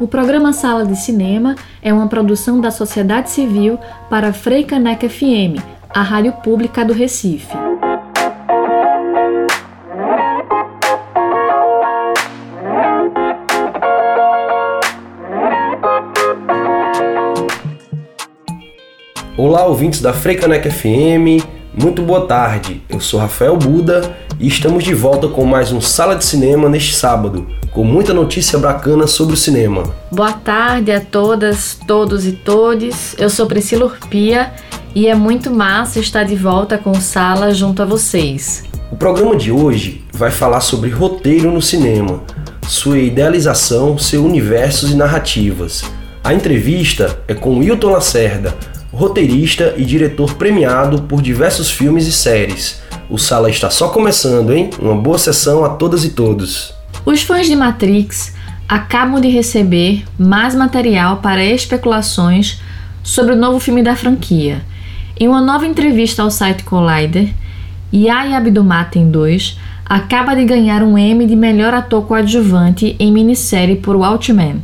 O programa Sala de Cinema é uma produção da sociedade civil para Freicaneca FM, a rádio pública do Recife. Olá, ouvintes da Freicaneca FM, muito boa tarde. Eu sou Rafael Buda e estamos de volta com mais um Sala de Cinema neste sábado, com muita notícia bacana sobre o cinema. Boa tarde a todas, todos e todes. Eu sou Priscila Urpia e é muito massa estar de volta com o Sala junto a vocês. O programa de hoje vai falar sobre roteiro no cinema, sua idealização, seus universos e narrativas. A entrevista é com Wilton Lacerda, roteirista e diretor premiado por diversos filmes e séries. O Sala está só começando, hein? Uma boa sessão a todas e todos. Os fãs de Matrix acabam de receber mais material para especulações sobre o novo filme da franquia. Em uma nova entrevista ao site Collider, Yaya Abdul-Mateen 2 acaba de ganhar um Emmy de melhor ator coadjuvante em minissérie por Watchmen.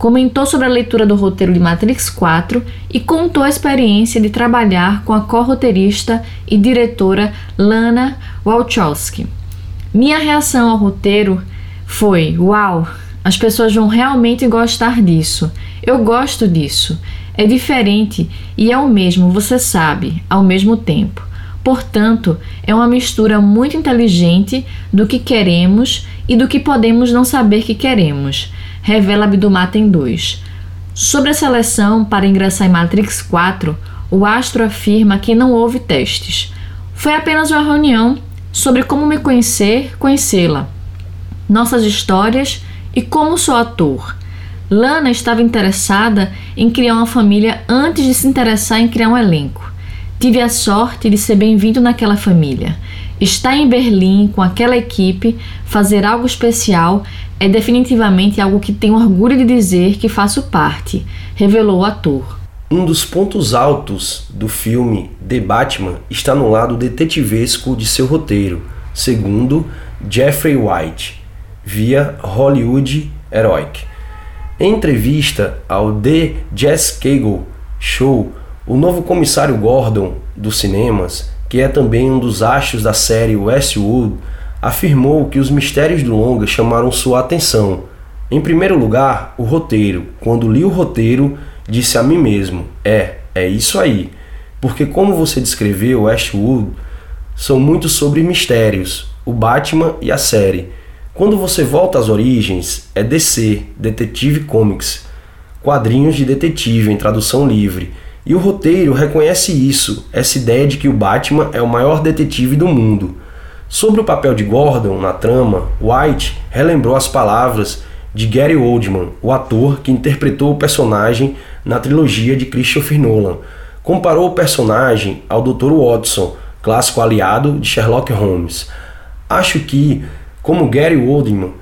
Comentou sobre a leitura do roteiro de Matrix 4 e contou a experiência de trabalhar com a co-roteirista e diretora Lana Wachowski. Minha reação ao roteiro foi: Uau, as pessoas vão realmente gostar disso. Eu gosto disso. É diferente e é o mesmo, você sabe, ao mesmo tempo. Portanto, é uma mistura muito inteligente do que queremos e do que podemos não saber que queremos, revela Abdumatem 2. Sobre a seleção para ingressar em Matrix 4, o astro afirma que não houve testes. Foi apenas uma reunião sobre como me conhecer, conhecê-la nossas histórias e como sou ator. Lana estava interessada em criar uma família antes de se interessar em criar um elenco. Tive a sorte de ser bem-vindo naquela família. Estar em Berlim com aquela equipe, fazer algo especial, é definitivamente algo que tenho orgulho de dizer que faço parte, revelou o ator. Um dos pontos altos do filme The Batman está no lado detetivesco de seu roteiro, segundo Jeffrey White via Hollywood Heroic. Em entrevista ao The Jess Cagle Show, o novo comissário Gordon dos cinemas, que é também um dos astros da série Westworld, afirmou que os mistérios do longa chamaram sua atenção. Em primeiro lugar, o roteiro. Quando li o roteiro, disse a mim mesmo: é, é isso aí. Porque, como você descreveu, Westworld são muito sobre mistérios, o Batman e a série. Quando você volta às origens, é DC, Detetive Comics, quadrinhos de detetive em tradução livre. E o roteiro reconhece isso, essa ideia de que o Batman é o maior detetive do mundo. Sobre o papel de Gordon na trama, White relembrou as palavras de Gary Oldman, o ator que interpretou o personagem na trilogia de Christopher Nolan. Comparou o personagem ao Dr. Watson, clássico aliado de Sherlock Holmes. Acho que como Gary Oldman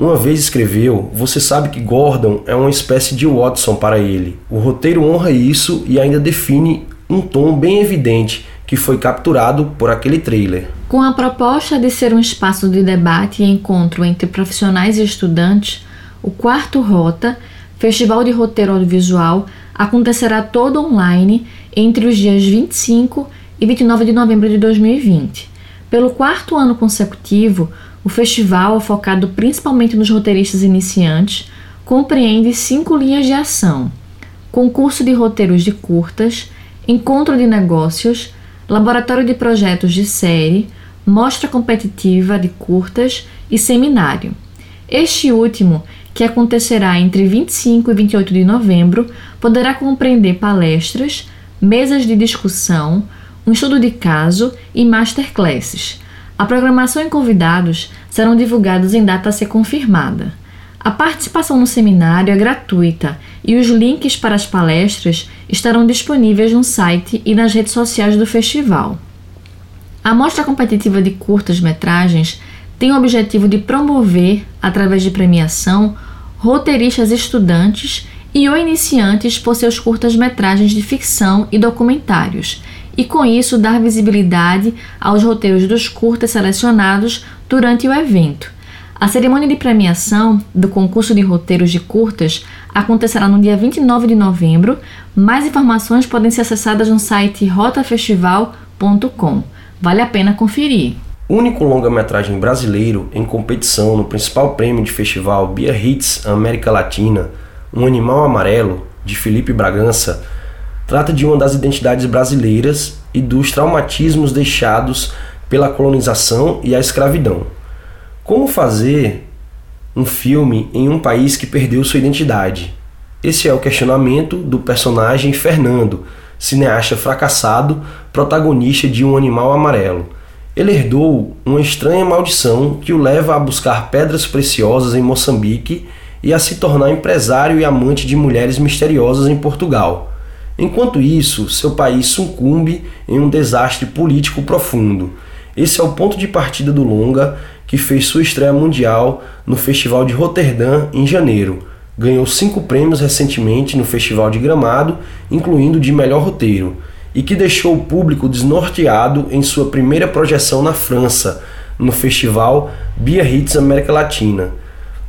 uma vez escreveu, você sabe que Gordon é uma espécie de Watson para ele. O roteiro honra isso e ainda define um tom bem evidente que foi capturado por aquele trailer. Com a proposta de ser um espaço de debate e encontro entre profissionais e estudantes, o quarto Rota, Festival de Roteiro Audiovisual, acontecerá todo online entre os dias 25 e 29 de novembro de 2020. Pelo quarto ano consecutivo, o festival, focado principalmente nos roteiristas iniciantes, compreende cinco linhas de ação: concurso de roteiros de curtas, encontro de negócios, laboratório de projetos de série, mostra competitiva de curtas e seminário. Este último, que acontecerá entre 25 e 28 de novembro, poderá compreender palestras, mesas de discussão, um estudo de caso e masterclasses a programação e convidados serão divulgados em data a ser confirmada. A participação no seminário é gratuita e os links para as palestras estarão disponíveis no site e nas redes sociais do festival. A mostra competitiva de curtas-metragens tem o objetivo de promover, através de premiação, roteiristas estudantes e ou iniciantes por seus curtas-metragens de ficção e documentários e com isso dar visibilidade aos roteiros dos curtas selecionados durante o evento. A cerimônia de premiação do concurso de roteiros de curtas acontecerá no dia 29 de novembro. Mais informações podem ser acessadas no site rotafestival.com. Vale a pena conferir. Único longa-metragem brasileiro em competição no principal prêmio de festival Bia Hits América Latina, Um Animal Amarelo, de Felipe Bragança, trata de uma das identidades brasileiras e dos traumatismos deixados pela colonização e a escravidão. Como fazer um filme em um país que perdeu sua identidade? Esse é o questionamento do personagem Fernando, cineasta fracassado, protagonista de Um Animal Amarelo. Ele herdou uma estranha maldição que o leva a buscar pedras preciosas em Moçambique e a se tornar empresário e amante de mulheres misteriosas em Portugal. Enquanto isso, seu país sucumbe em um desastre político profundo. Esse é o ponto de partida do longa que fez sua estreia mundial no Festival de Roterdã em janeiro. Ganhou cinco prêmios recentemente no Festival de Gramado, incluindo de melhor roteiro, e que deixou o público desnorteado em sua primeira projeção na França, no Festival Biarritz América Latina.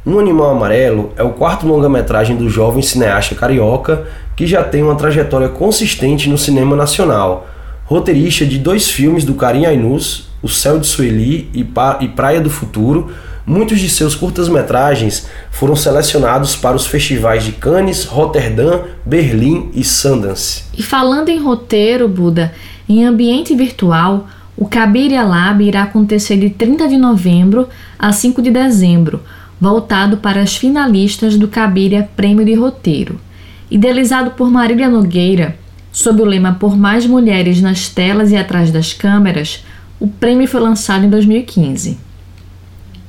Um Animal Amarelo é o quarto longa-metragem do jovem cineasta carioca que já tem uma trajetória consistente no cinema nacional. Roteirista de dois filmes do Karim Ainus, o Céu de Sueli e, Praia do Futuro, muitos de seus curtas-metragens foram selecionados para os festivais de Cannes, Roterdã, Berlim e Sundance. E falando em roteiro, Buda, em ambiente virtual, o Cabiria Lab irá acontecer de 30 de novembro a 5 de dezembro, voltado para as finalistas do Cabiria Prêmio de Roteiro. Idealizado por Marília Nogueira, sob o lema Por Mais Mulheres nas Telas e Atrás das Câmeras, o prêmio foi lançado em 2015.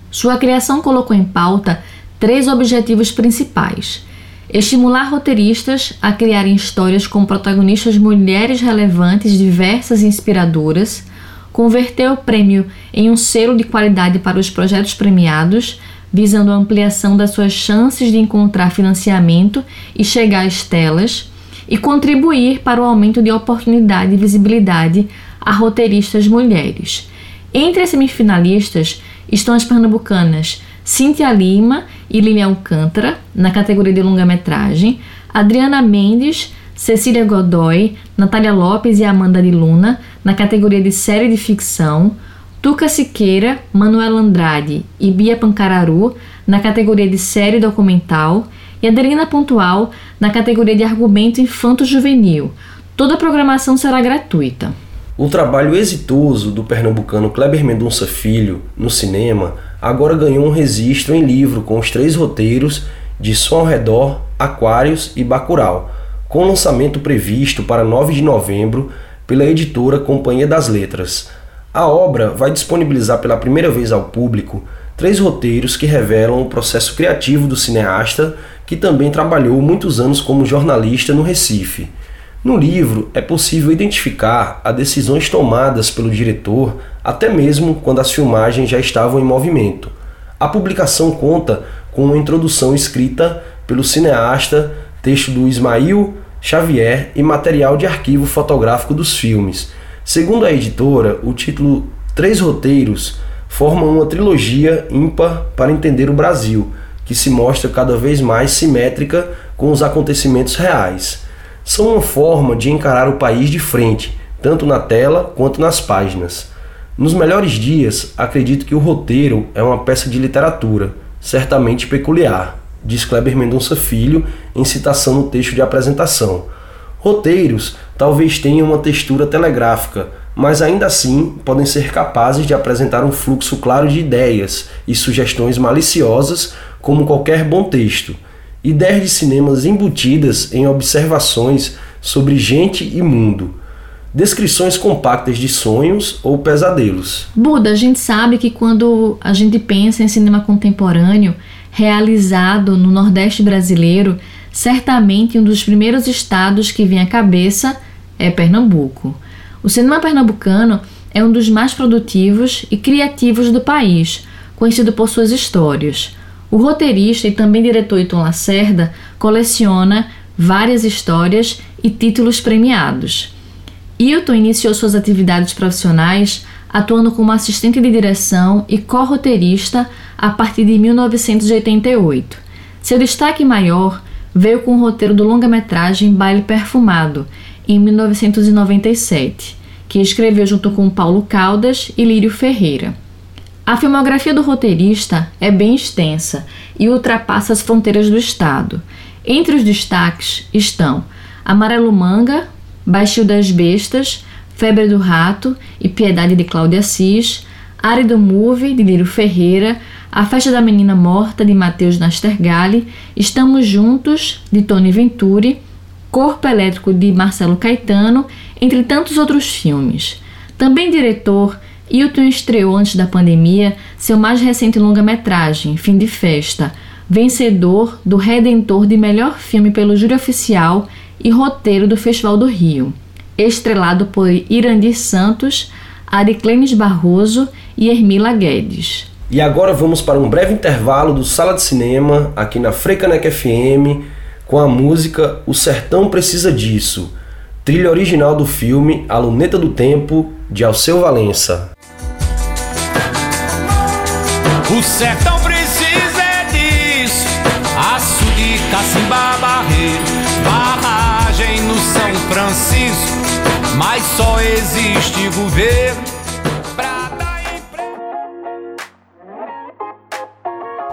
Sua criação colocou em pauta três objetivos principais: estimular roteiristas a criarem histórias com protagonistas mulheres relevantes, diversas e inspiradoras, converter o prêmio em um selo de qualidade para os projetos premiados, visando a ampliação das suas chances de encontrar financiamento e chegar às telas, e contribuir para o aumento de oportunidade e visibilidade a roteiristas mulheres. Entre as semifinalistas estão as pernambucanas Cíntia Lima e Lilian Alcântara, na categoria de longa-metragem, Adriana Mendes, Cecília Godoy, Natália Lopes e Amanda de Luna, na categoria de série de ficção, Tuca Siqueira, Manuel Andrade e Bia Pancararu, na categoria de série documental, e Adelina Pontual, na categoria de argumento infanto-juvenil. Toda a programação será gratuita. O trabalho exitoso do pernambucano Kleber Mendonça Filho no cinema agora ganhou um registro em livro com os três roteiros de Som ao Redor, Aquários e Bacurau, com lançamento previsto para 9 de novembro pela editora Companhia das Letras. A obra vai disponibilizar pela primeira vez ao público três roteiros que revelam o processo criativo do cineasta, que também trabalhou muitos anos como jornalista no Recife. No livro é possível identificar as decisões tomadas pelo diretor, até mesmo quando as filmagens já estavam em movimento. A publicação conta com uma introdução escrita pelo cineasta, texto do Ismail Xavier e material de arquivo fotográfico dos filmes. Segundo a editora, o título Três Roteiros forma uma trilogia ímpar para entender o Brasil, que se mostra cada vez mais simétrica com os acontecimentos reais são uma forma de encarar o país de frente, tanto na tela quanto nas páginas. Nos melhores dias, acredito que o roteiro é uma peça de literatura, certamente peculiar, diz Kleber Mendonça Filho em citação no texto de apresentação. Roteiros talvez tenham uma textura telegráfica, mas ainda assim podem ser capazes de apresentar um fluxo claro de ideias e sugestões maliciosas, como qualquer bom texto ideias de cinemas embutidas em observações sobre gente e mundo, descrições compactas de sonhos ou pesadelos. Buda, a gente sabe que quando a gente pensa em cinema contemporâneo realizado no Nordeste brasileiro, certamente um dos primeiros estados que vem à cabeça é Pernambuco. O cinema pernambucano é um dos mais produtivos e criativos do país, conhecido por suas histórias. O roteirista e também diretor Iton Lacerda coleciona várias histórias e títulos premiados. Hilton iniciou suas atividades profissionais atuando como assistente de direção e co-roteirista a partir de 1988. Seu destaque maior veio com o roteiro do longa-metragem Baile Perfumado, em 1997, que escreveu junto com Paulo Caldas e Lírio Ferreira. A filmografia do roteirista é bem extensa e ultrapassa as fronteiras do estado. Entre os destaques estão Amarelo Manga, Baixio das Bestas, Febre do Rato e Piedade de Cláudia Assis, Árido Move de Lírio Ferreira, A Festa da Menina Morta de Matheus Nastergalli, Estamos Juntos de Tony Venturi, Corpo Elétrico de Marcelo Caetano, entre tantos outros filmes. Também diretor, Hilton estreou antes da pandemia seu mais recente longa-metragem, Fim de Festa, vencedor do Redentor de melhor filme pelo júri oficial e roteiro do Festival do Rio, estrelado por Irandir Santos, Ariclenes Barroso e Hermila Guedes. E agora vamos para um breve intervalo do Sala de Cinema, aqui na Frecanec FM, com a música O Sertão Precisa Disso, trilha original do filme A Luneta do Tempo, de Alceu Valença. O sertão precisa disso, açude, cacimba, barreiro, barragem no São Francisco, mas só existe governo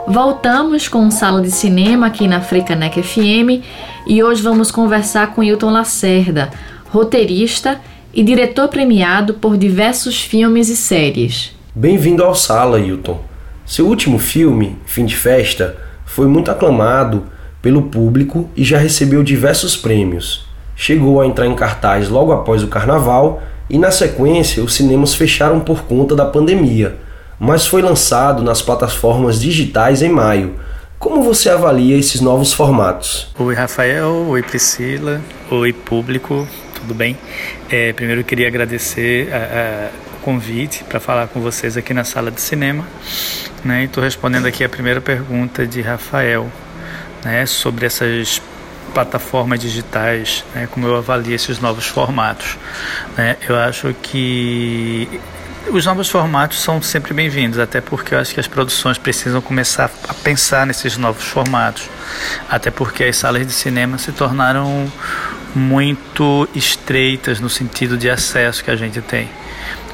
Voltamos com sala de cinema aqui na Frecanec FM e hoje vamos conversar com Hilton Lacerda, roteirista e diretor premiado por diversos filmes e séries. Bem-vindo ao Sala, Hilton. Seu último filme, Fim de Festa, foi muito aclamado pelo público e já recebeu diversos prêmios. Chegou a entrar em cartaz logo após o carnaval e, na sequência, os cinemas fecharam por conta da pandemia mas foi lançado nas plataformas digitais em maio. Como você avalia esses novos formatos? Oi, Rafael. Oi, Priscila. Oi, público. Tudo bem? É, primeiro eu queria agradecer a, a, convite para falar com vocês aqui na sala de cinema. Né? Estou respondendo aqui a primeira pergunta de Rafael né, sobre essas plataformas digitais, né, como eu avalio esses novos formatos. Né? Eu acho que os novos formatos são sempre bem-vindos, até porque eu acho que as produções precisam começar a pensar nesses novos formatos. Até porque as salas de cinema se tornaram muito estreitas no sentido de acesso que a gente tem.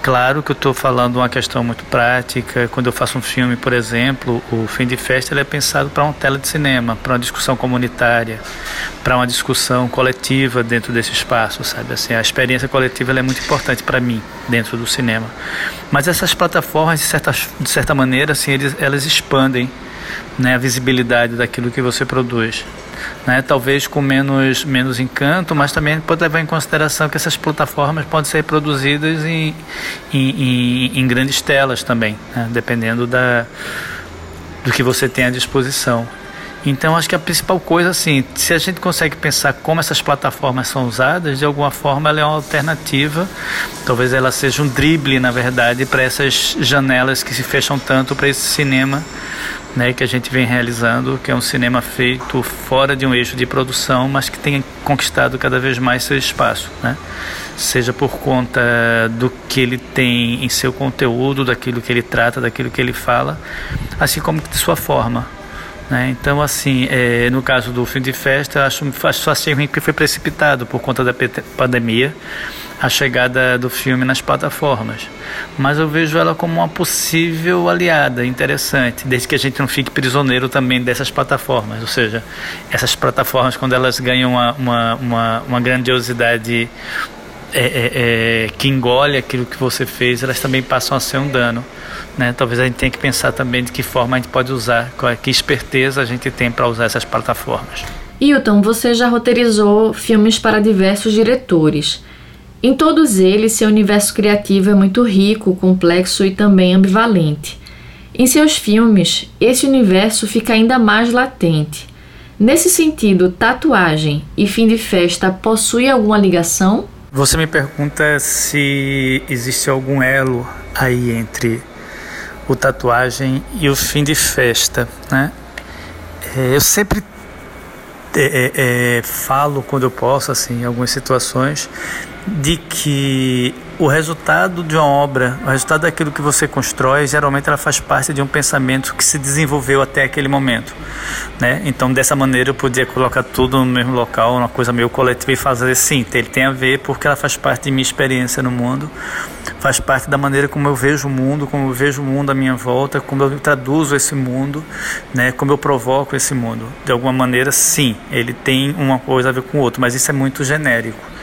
Claro que eu estou falando uma questão muito prática. Quando eu faço um filme, por exemplo, o Fim de Festa é pensado para uma tela de cinema, para uma discussão comunitária, para uma discussão coletiva dentro desse espaço, sabe? Assim, a experiência coletiva é muito importante para mim dentro do cinema. Mas essas plataformas, de certa, de certa maneira, assim, eles, elas expandem né, a visibilidade daquilo que você produz né? talvez com menos, menos encanto, mas também pode levar em consideração que essas plataformas podem ser produzidas em, em, em, em grandes telas também, né? dependendo da, do que você tem à disposição. Então, acho que a principal coisa, assim, se a gente consegue pensar como essas plataformas são usadas, de alguma forma ela é uma alternativa, talvez ela seja um drible, na verdade, para essas janelas que se fecham tanto para esse cinema né, que a gente vem realizando, que é um cinema feito fora de um eixo de produção, mas que tem conquistado cada vez mais seu espaço, né? seja por conta do que ele tem em seu conteúdo, daquilo que ele trata, daquilo que ele fala, assim como de sua forma. Né? Então, assim, é, no caso do fim de festa, acho, acho achei ruim que foi precipitado por conta da pandemia a chegada do filme nas plataformas. Mas eu vejo ela como uma possível aliada interessante, desde que a gente não fique prisioneiro também dessas plataformas. Ou seja, essas plataformas, quando elas ganham uma, uma, uma, uma grandiosidade é, é, é, que engole aquilo que você fez, elas também passam a ser um dano. Né? Talvez a gente tenha que pensar também de que forma a gente pode usar, qual, que esperteza a gente tem para usar essas plataformas. Hilton, você já roteirizou filmes para diversos diretores. Em todos eles, seu universo criativo é muito rico, complexo e também ambivalente. Em seus filmes, esse universo fica ainda mais latente. Nesse sentido, tatuagem e fim de festa possuem alguma ligação? Você me pergunta se existe algum elo aí entre o tatuagem e o fim de festa, né? É, eu sempre é, é, é, falo quando eu posso, assim, em algumas situações, de que o resultado de uma obra, o resultado daquilo que você constrói, geralmente ela faz parte de um pensamento que se desenvolveu até aquele momento, né? Então dessa maneira eu podia colocar tudo no mesmo local, uma coisa meio coletiva e fazer sim, ele tem a ver porque ela faz parte de minha experiência no mundo, faz parte da maneira como eu vejo o mundo, como eu vejo o mundo à minha volta, como eu traduzo esse mundo, né? Como eu provoco esse mundo. De alguma maneira, sim, ele tem uma coisa a ver com o outro, mas isso é muito genérico.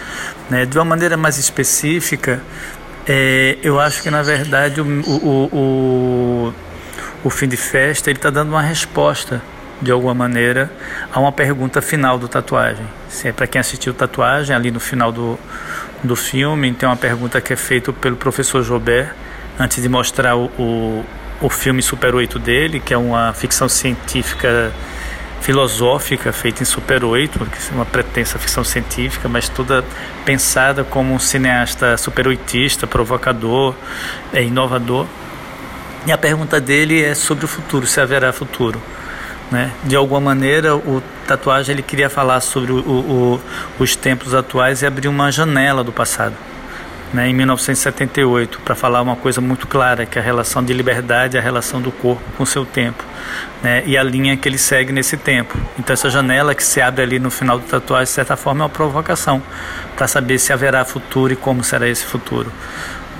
Né? De uma maneira mais específica, é, eu acho que na verdade o, o, o, o fim de festa ele está dando uma resposta de alguma maneira a uma pergunta final do tatuagem. Se é para quem assistiu tatuagem ali no final do, do filme, tem uma pergunta que é feita pelo professor Jobert antes de mostrar o, o, o filme Super 8 dele, que é uma ficção científica filosófica feita em Super 8, que é uma pretensa ficção científica, mas toda pensada como um cineasta super oitista, provocador, é, inovador. E a pergunta dele é sobre o futuro, se haverá futuro. Né? De alguma maneira, o tatuagem ele queria falar sobre o, o, os tempos atuais e abrir uma janela do passado né, em 1978, para falar uma coisa muito clara, que é a relação de liberdade, a relação do corpo com o seu tempo, né, e a linha que ele segue nesse tempo. Então essa janela que se abre ali no final do tatuagem, de certa forma, é uma provocação para saber se haverá futuro e como será esse futuro.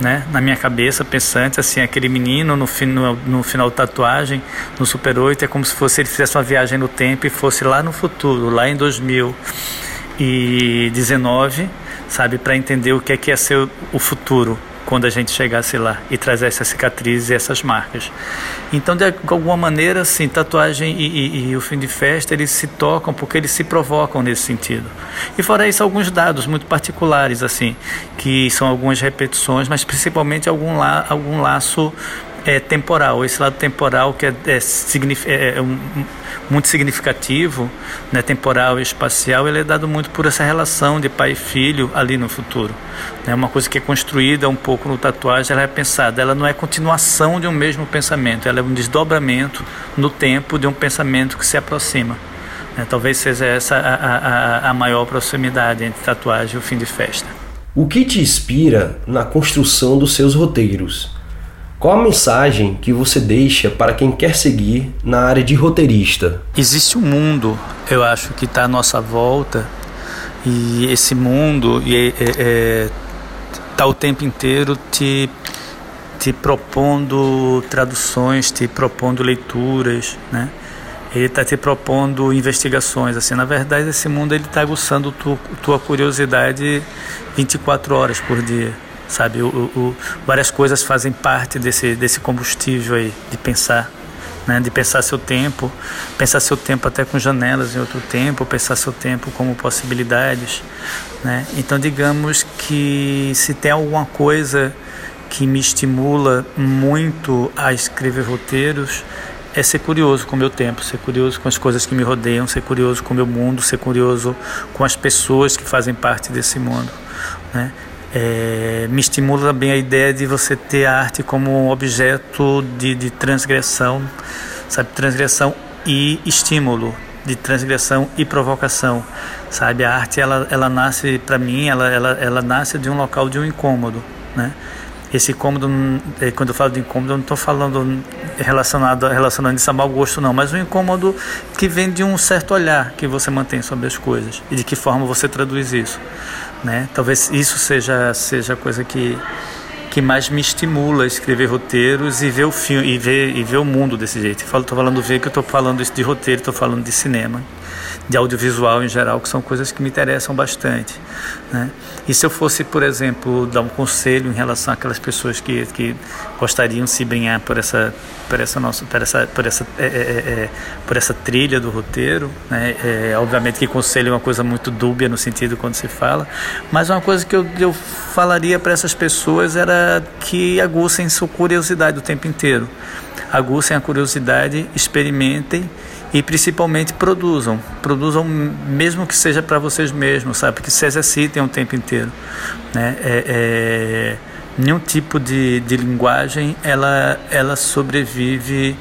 Né? Na minha cabeça, pensante, assim, aquele menino no, no, no final da tatuagem, no Super 8, é como se fosse ele fizesse uma viagem no tempo e fosse lá no futuro, lá em 2019, sabe, para entender o que é que ia ser o futuro quando a gente chegasse lá e trazer essas cicatrizes e essas marcas. Então, de alguma maneira, assim, tatuagem e, e, e, o fim de festa, eles se tocam porque eles se provocam nesse sentido. E fora isso, alguns dados muito particulares, assim, que são algumas repetições, mas principalmente algum, la, algum laço é, temporal. Esse lado temporal que é, é, é, é um, muito significativo, né, temporal e espacial, ele é dado muito por essa relação de pai e filho ali no futuro. É né, uma coisa que é construída um pouco no tatuagem, ela é pensada, ela não é continuação de um mesmo pensamento, ela é um desdobramento no tempo de um pensamento que se aproxima. Né, talvez seja essa a, a, a maior proximidade entre tatuagem e o fim de festa. O que te inspira na construção dos seus roteiros? Qual a mensagem que você deixa para quem quer seguir na área de roteirista? Existe um mundo, eu acho, que está à nossa volta e esse mundo está é, é, tá o tempo inteiro te, te propondo traduções, te propondo leituras, né? Ele está te propondo investigações. Assim, na verdade, esse mundo ele está aguçando tu, tua curiosidade 24 horas por dia sabe? O, o, várias coisas fazem parte desse, desse combustível aí, de pensar, né? De pensar seu tempo, pensar seu tempo até com janelas em outro tempo, pensar seu tempo como possibilidades, né? Então, digamos que se tem alguma coisa que me estimula muito a escrever roteiros, é ser curioso com o meu tempo, ser curioso com as coisas que me rodeiam, ser curioso com o meu mundo, ser curioso com as pessoas que fazem parte desse mundo. Né? É, me estimula também a ideia de você ter a arte como um objeto de, de transgressão, sabe? Transgressão e estímulo, de transgressão e provocação, sabe? A arte, ela, ela nasce, para mim, ela, ela, ela nasce de um local de um incômodo, né? Esse incômodo, é, quando eu falo de incômodo, eu não estou falando relacionado relacionando isso a mau gosto, não, mas um incômodo que vem de um certo olhar que você mantém sobre as coisas e de que forma você traduz isso. Né? Talvez isso seja, seja a coisa que, que mais me estimula a escrever roteiros e ver o filme e ver, e ver o mundo desse jeito. Estou falando ver que eu estou falando isso de roteiro, estou falando de cinema de audiovisual em geral, que são coisas que me interessam bastante. Né? E se eu fosse, por exemplo, dar um conselho em relação àquelas pessoas que, que gostariam de se brinhar por essa, por essa nossa, por essa, por essa, é, é, é, é, por essa trilha do roteiro, né? É, obviamente que conselho é uma coisa muito dúbia no sentido quando se fala, mas uma coisa que eu, eu falaria para essas pessoas era que aguçem sua curiosidade o tempo inteiro. Aguçem a curiosidade, experimentem e principalmente produzam, produzam mesmo que seja para vocês mesmos, sabe? Porque se exercitem o tempo inteiro, né? É, é, nenhum tipo de, de linguagem ela ela sobrevive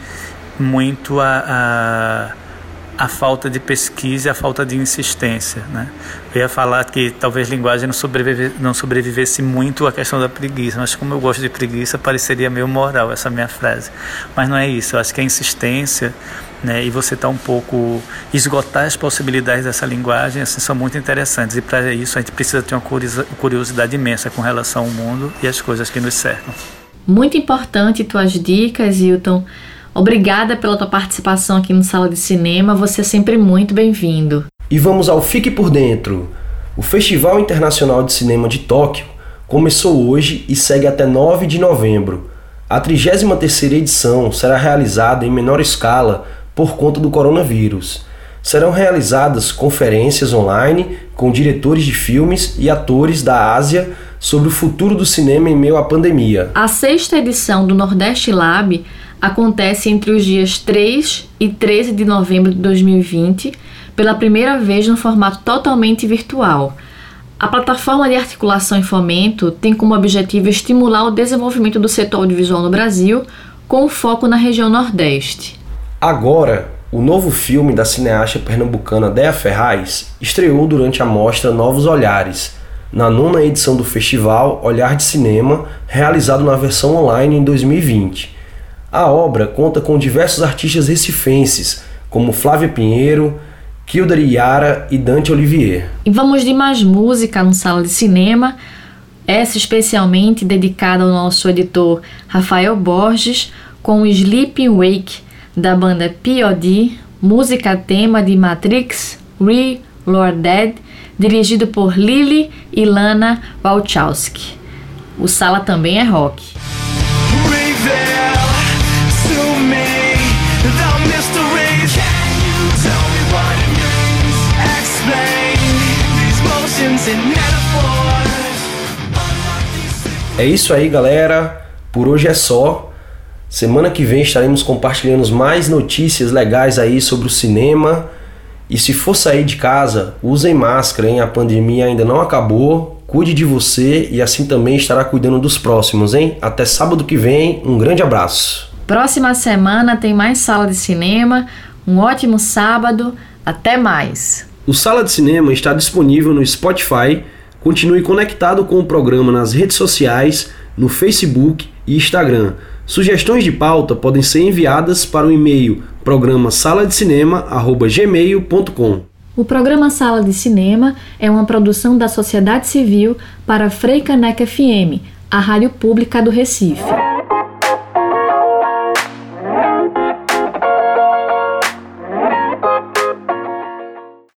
muito a, a a falta de pesquisa e a falta de insistência. Né? Eu ia falar que talvez linguagem não, sobrevive, não sobrevivesse muito à questão da preguiça, mas como eu gosto de preguiça, pareceria meio moral essa minha frase. Mas não é isso, eu acho que a insistência né, e você está um pouco esgotar as possibilidades dessa linguagem assim, são muito interessantes e para isso a gente precisa ter uma curiosidade imensa com relação ao mundo e às coisas que nos cercam. Muito importante tuas dicas, Hilton. Obrigada pela tua participação aqui no Sala de Cinema. Você é sempre muito bem-vindo. E vamos ao Fique por Dentro. O Festival Internacional de Cinema de Tóquio começou hoje e segue até 9 de novembro. A 33ª edição será realizada em menor escala por conta do coronavírus. Serão realizadas conferências online com diretores de filmes e atores da Ásia sobre o futuro do cinema em meio à pandemia. A sexta edição do Nordeste Lab acontece entre os dias 3 e 13 de novembro de 2020, pela primeira vez no formato totalmente virtual. A plataforma de articulação e fomento tem como objetivo estimular o desenvolvimento do setor audiovisual no Brasil, com foco na região Nordeste. Agora, o novo filme da cineasta pernambucana Dea Ferraz estreou durante a mostra Novos Olhares, na nona edição do festival Olhar de Cinema, realizado na versão online em 2020. A obra conta com diversos artistas recifenses, como Flávia Pinheiro, Kilder Yara e Dante Olivier. E vamos de mais música no Sala de Cinema, essa especialmente dedicada ao nosso editor Rafael Borges, com o Sleeping Wake da banda POD, música tema de Matrix, Reloaded, dirigido por Lily e Lana Wachowski. O Sala também é rock. É isso aí, galera. Por hoje é só. Semana que vem estaremos compartilhando mais notícias legais aí sobre o cinema. E se for sair de casa, usem máscara, hein? A pandemia ainda não acabou. Cuide de você e assim também estará cuidando dos próximos, hein? Até sábado que vem. Um grande abraço. Próxima semana tem mais sala de cinema. Um ótimo sábado. Até mais. O Sala de Cinema está disponível no Spotify. Continue conectado com o programa nas redes sociais, no Facebook e Instagram. Sugestões de pauta podem ser enviadas para o e-mail programa sala de. O programa Sala de Cinema é uma produção da sociedade civil para Freicaneca FM, a rádio pública do Recife.